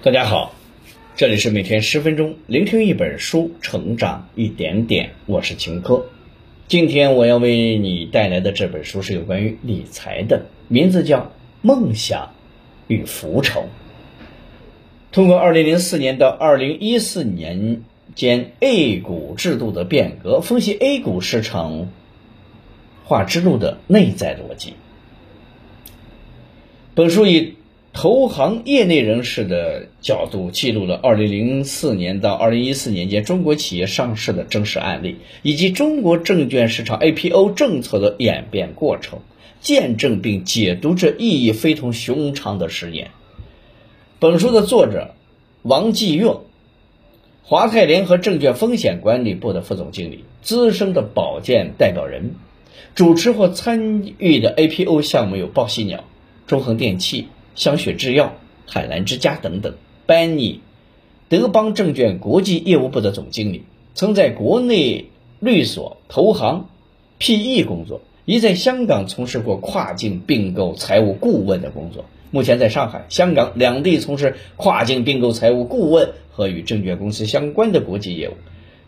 大家好，这里是每天十分钟聆听一本书，成长一点点。我是秦科。今天我要为你带来的这本书是有关于理财的，名字叫《梦想与浮沉》。通过二零零四年到二零一四年间 A 股制度的变革，分析 A 股市场化之路的内在逻辑。本书以投行业内人士的角度记录了2004年到2014年间中国企业上市的真实案例，以及中国证券市场 IPO 政策的演变过程，见证并解读这意义非同寻常的十年。本书的作者王继岳，华泰联合证券风险管理部的副总经理，资深的保荐代表人，主持或参与的 IPO 项目有报喜鸟、中恒电器。香雪制药、海澜之家等等。班尼，德邦证券国际业务部的总经理，曾在国内律所、投行、PE 工作，已在香港从事过跨境并购财务顾问的工作。目前在上海、香港两地从事跨境并购财务顾问和与证券公司相关的国际业务。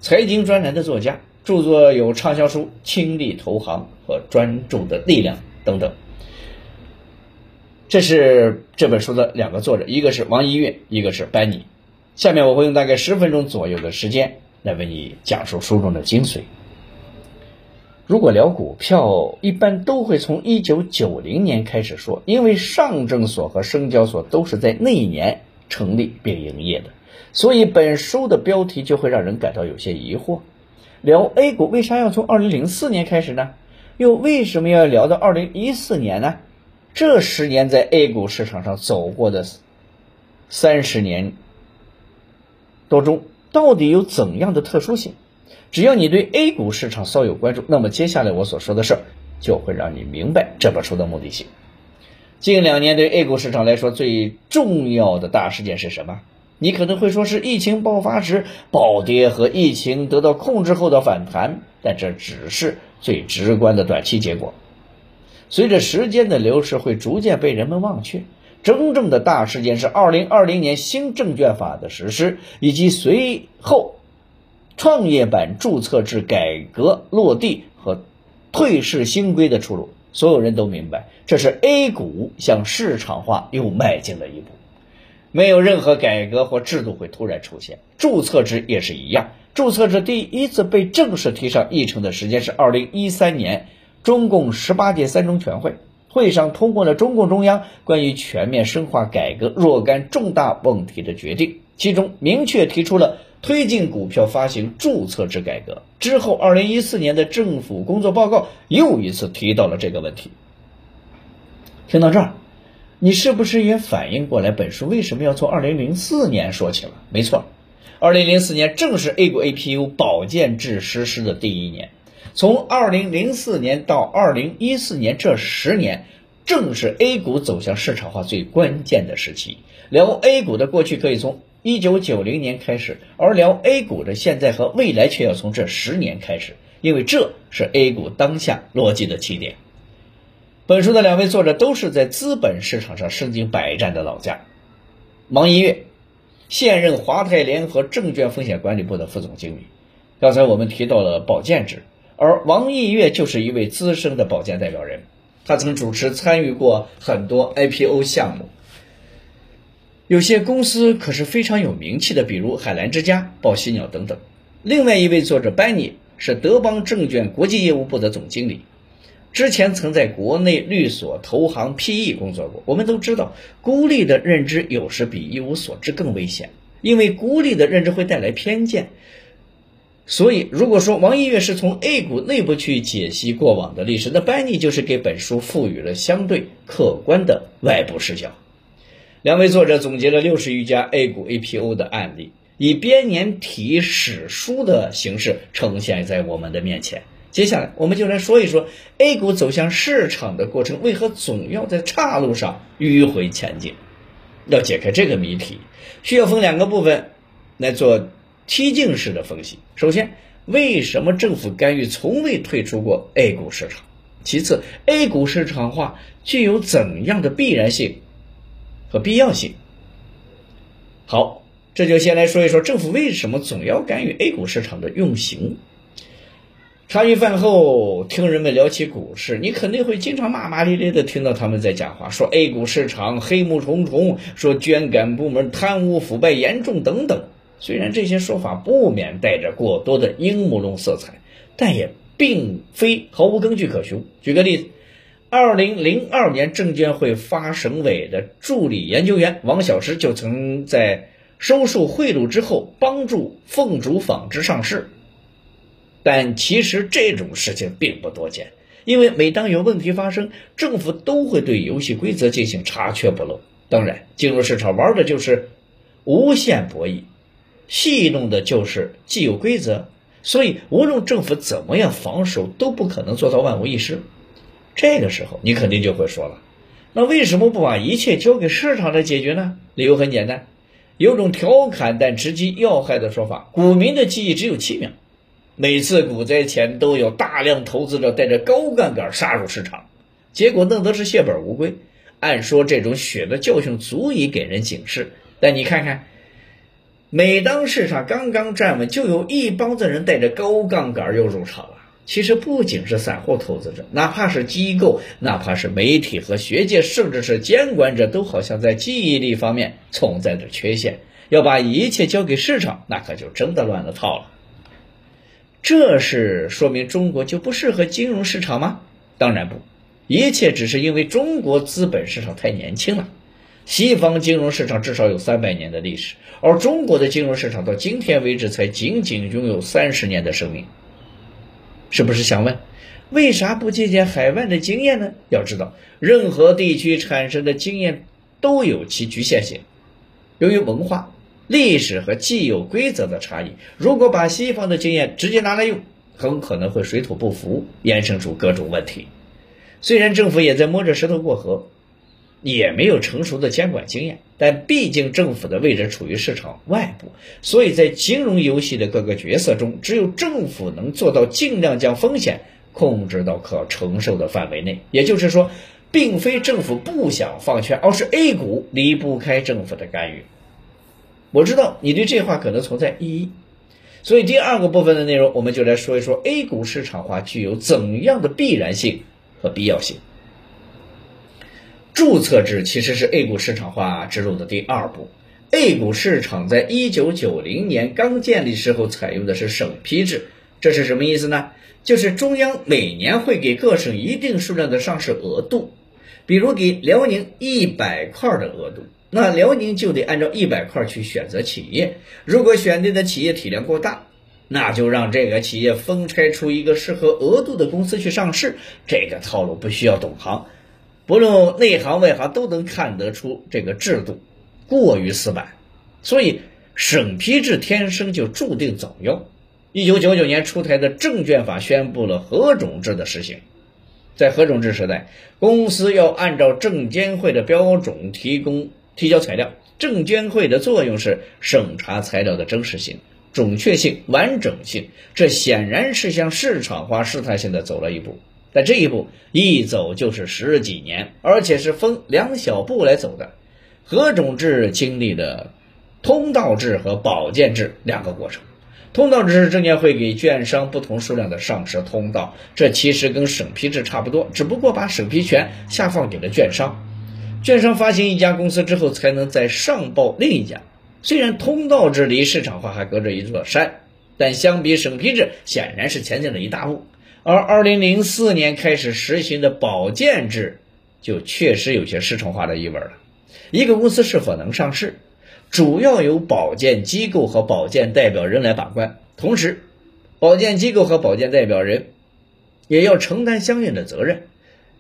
财经专栏的作家，著作有畅销书《倾力投行》和《专注的力量》等等。这是这本书的两个作者，一个是王一月，一个是班尼。下面我会用大概十分钟左右的时间来为你讲述书中的精髓。如果聊股票，一般都会从一九九零年开始说，因为上证所和深交所都是在那一年成立并营业的，所以本书的标题就会让人感到有些疑惑。聊 A 股为啥要从二零零四年开始呢？又为什么要聊到二零一四年呢？这十年在 A 股市场上走过的三十年多中，到底有怎样的特殊性？只要你对 A 股市场稍有关注，那么接下来我所说的事儿就会让你明白这本书的目的性。近两年对 A 股市场来说最重要的大事件是什么？你可能会说是疫情爆发时暴跌和疫情得到控制后的反弹，但这只是最直观的短期结果。随着时间的流逝，会逐渐被人们忘却。真正的大事件是二零二零年新证券法的实施，以及随后创业板注册制改革落地和退市新规的出炉。所有人都明白，这是 A 股向市场化又迈进了一步。没有任何改革或制度会突然出现，注册制也是一样。注册制第一次被正式提上议程的时间是二零一三年。中共十八届三中全会会上通过了中共中央关于全面深化改革若干重大问题的决定，其中明确提出了推进股票发行注册制改革。之后，二零一四年的政府工作报告又一次提到了这个问题。听到这儿，你是不是也反应过来，本书为什么要从二零零四年说起了？没错，二零零四年正是 A 股 APU 保荐制实施的第一年。从二零零四年到二零一四年这十年，正是 A 股走向市场化最关键的时期。聊 A 股的过去可以从一九九零年开始，而聊 A 股的现在和未来却要从这十年开始，因为这是 A 股当下逻辑的起点。本书的两位作者都是在资本市场上身经百战的老将。王一月，现任华泰联合证券风险管理部的副总经理。刚才我们提到了保荐制。而王毅月就是一位资深的保荐代表人，他曾主持参与过很多 IPO 项目，有些公司可是非常有名气的，比如海澜之家、报喜鸟等等。另外一位作者班尼是德邦证券国际业务部的总经理，之前曾在国内律所、投行、PE 工作过。我们都知道，孤立的认知有时比一无所知更危险，因为孤立的认知会带来偏见。所以，如果说王一月是从 A 股内部去解析过往的历史，那班尼就是给本书赋予了相对客观的外部视角。两位作者总结了六十余家 A 股 APO 的案例，以编年体史书的形式呈现在我们的面前。接下来，我们就来说一说 A 股走向市场的过程为何总要在岔路上迂回前进。要解开这个谜题，需要分两个部分来做。梯进式的分析，首先，为什么政府干预从未退出过 A 股市场？其次，A 股市场化具有怎样的必然性和必要性？好，这就先来说一说政府为什么总要干预 A 股市场的运行。茶余饭后听人们聊起股市，你肯定会经常骂骂咧咧的听到他们在讲话，说 A 股市场黑幕重重，说捐感部门贪污腐败严重等等。虽然这些说法不免带着过多的阴谋论色彩，但也并非毫无根据可循。举个例子，二零零二年，证监会发审委的助理研究员王小石就曾在收受贿赂之后，帮助凤竹纺织上市。但其实这种事情并不多见，因为每当有问题发生，政府都会对游戏规则进行查缺补漏。当然，金融市场玩的就是无限博弈，戏弄的就是既有规则，所以无论政府怎么样防守，都不可能做到万无一失。这个时候，你肯定就会说了，那为什么不把一切交给市场来解决呢？理由很简单，有种调侃但直击要害的说法：股民的记忆只有七秒。每次股灾前都有大量投资者带着高杠杆杀入市场，结果弄得是血本无归。按说这种血的教训足以给人警示，但你看看，每当市场刚刚站稳，就有一帮子人带着高杠杆又入场了。其实不仅是散户投资者，哪怕是机构，哪怕是媒体和学界，甚至是监管者，都好像在记忆力方面存在着缺陷。要把一切交给市场，那可就真的乱了套了。这是说明中国就不适合金融市场吗？当然不，一切只是因为中国资本市场太年轻了。西方金融市场至少有三百年的历史，而中国的金融市场到今天为止才仅仅拥有三十年的生命。是不是想问，为啥不借鉴海外的经验呢？要知道，任何地区产生的经验都有其局限性，由于文化。历史和既有规则的差异，如果把西方的经验直接拿来用，很可能会水土不服，衍生出各种问题。虽然政府也在摸着石头过河，也没有成熟的监管经验，但毕竟政府的位置处于市场外部，所以在金融游戏的各个角色中，只有政府能做到尽量将风险控制到可承受的范围内。也就是说，并非政府不想放权，而是 A 股离不开政府的干预。我知道你对这话可能存在异议，所以第二个部分的内容，我们就来说一说 A 股市场化具有怎样的必然性和必要性。注册制其实是 A 股市场化之路的第二步。A 股市场在一九九零年刚建立时候采用的是审批制，这是什么意思呢？就是中央每年会给各省一定数量的上市额度，比如给辽宁一百块的额度。那辽宁就得按照一百块去选择企业，如果选定的企业体量过大，那就让这个企业分拆出一个适合额度的公司去上市。这个套路不需要懂行，不论内行外行都能看得出这个制度过于死板，所以审批制天生就注定早夭。一九九九年出台的证券法宣布了何种制的实行。在何种制时代，公司要按照证监会的标准提供。提交材料，证监会的作用是审查材料的真实性、准确性、完整性。这显然是向市场化试探性的走了一步，但这一步一走就是十几年，而且是分两小步来走的。何种制经历了通道制和保荐制两个过程。通道制是证监会给券商不同数量的上市通道，这其实跟审批制差不多，只不过把审批权下放给了券商。券商发行一家公司之后，才能再上报另一家。虽然通道制离市场化还隔着一座山，但相比审批制，显然是前进了一大步。而2004年开始实行的保荐制，就确实有些市场化的意味了。一个公司是否能上市，主要由保荐机构和保荐代表人来把关，同时，保荐机构和保荐代表人也要承担相应的责任。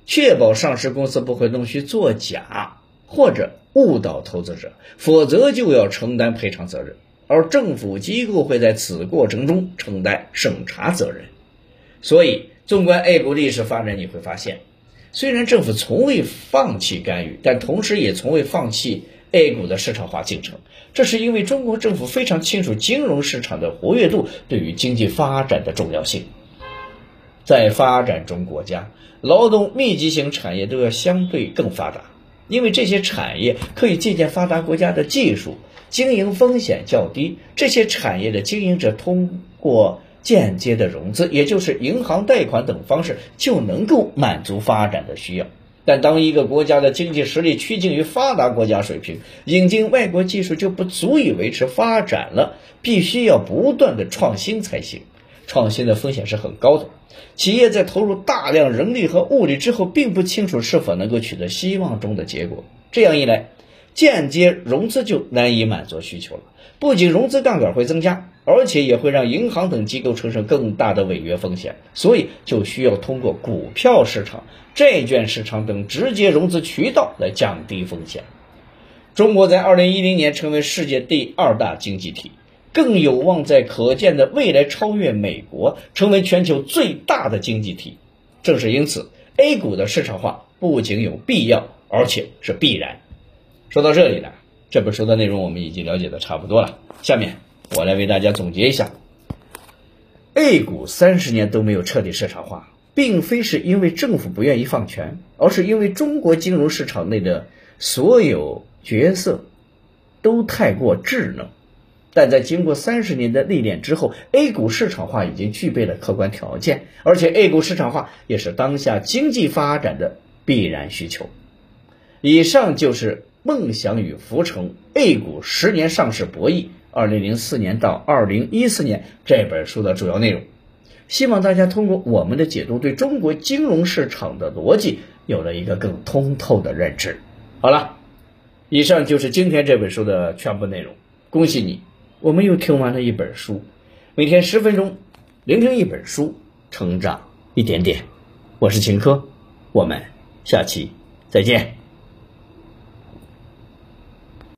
确保上市公司不会弄虚作假或者误导投资者，否则就要承担赔偿责任。而政府机构会在此过程中承担审查责任。所以，纵观 A 股历史发展，你会发现，虽然政府从未放弃干预，但同时也从未放弃 A 股的市场化进程。这是因为中国政府非常清楚金融市场的活跃度对于经济发展的重要性。在发展中国家，劳动密集型产业都要相对更发达，因为这些产业可以借鉴发达国家的技术，经营风险较低，这些产业的经营者通过间接的融资，也就是银行贷款等方式，就能够满足发展的需要。但当一个国家的经济实力趋近于发达国家水平，引进外国技术就不足以维持发展了，必须要不断的创新才行。创新的风险是很高的，企业在投入大量人力和物力之后，并不清楚是否能够取得希望中的结果。这样一来，间接融资就难以满足需求了。不仅融资杠杆会增加，而且也会让银行等机构承受更大的违约风险。所以，就需要通过股票市场、债券市场等直接融资渠道来降低风险。中国在二零一零年成为世界第二大经济体。更有望在可见的未来超越美国，成为全球最大的经济体。正是因此，A 股的市场化不仅有必要，而且是必然。说到这里呢，这本书的内容我们已经了解的差不多了。下面我来为大家总结一下：A 股三十年都没有彻底市场化，并非是因为政府不愿意放权，而是因为中国金融市场内的所有角色都太过智能。但在经过三十年的历练之后，A 股市场化已经具备了客观条件，而且 A 股市场化也是当下经济发展的必然需求。以上就是《梦想与浮沉：A 股十年上市博弈（二零零四年到二零一四年）》这本书的主要内容。希望大家通过我们的解读，对中国金融市场的逻辑有了一个更通透的认知。好了，以上就是今天这本书的全部内容。恭喜你！我们又听完了一本书，每天十分钟，聆听一本书，成长一点点。我是秦科，我们下期再见。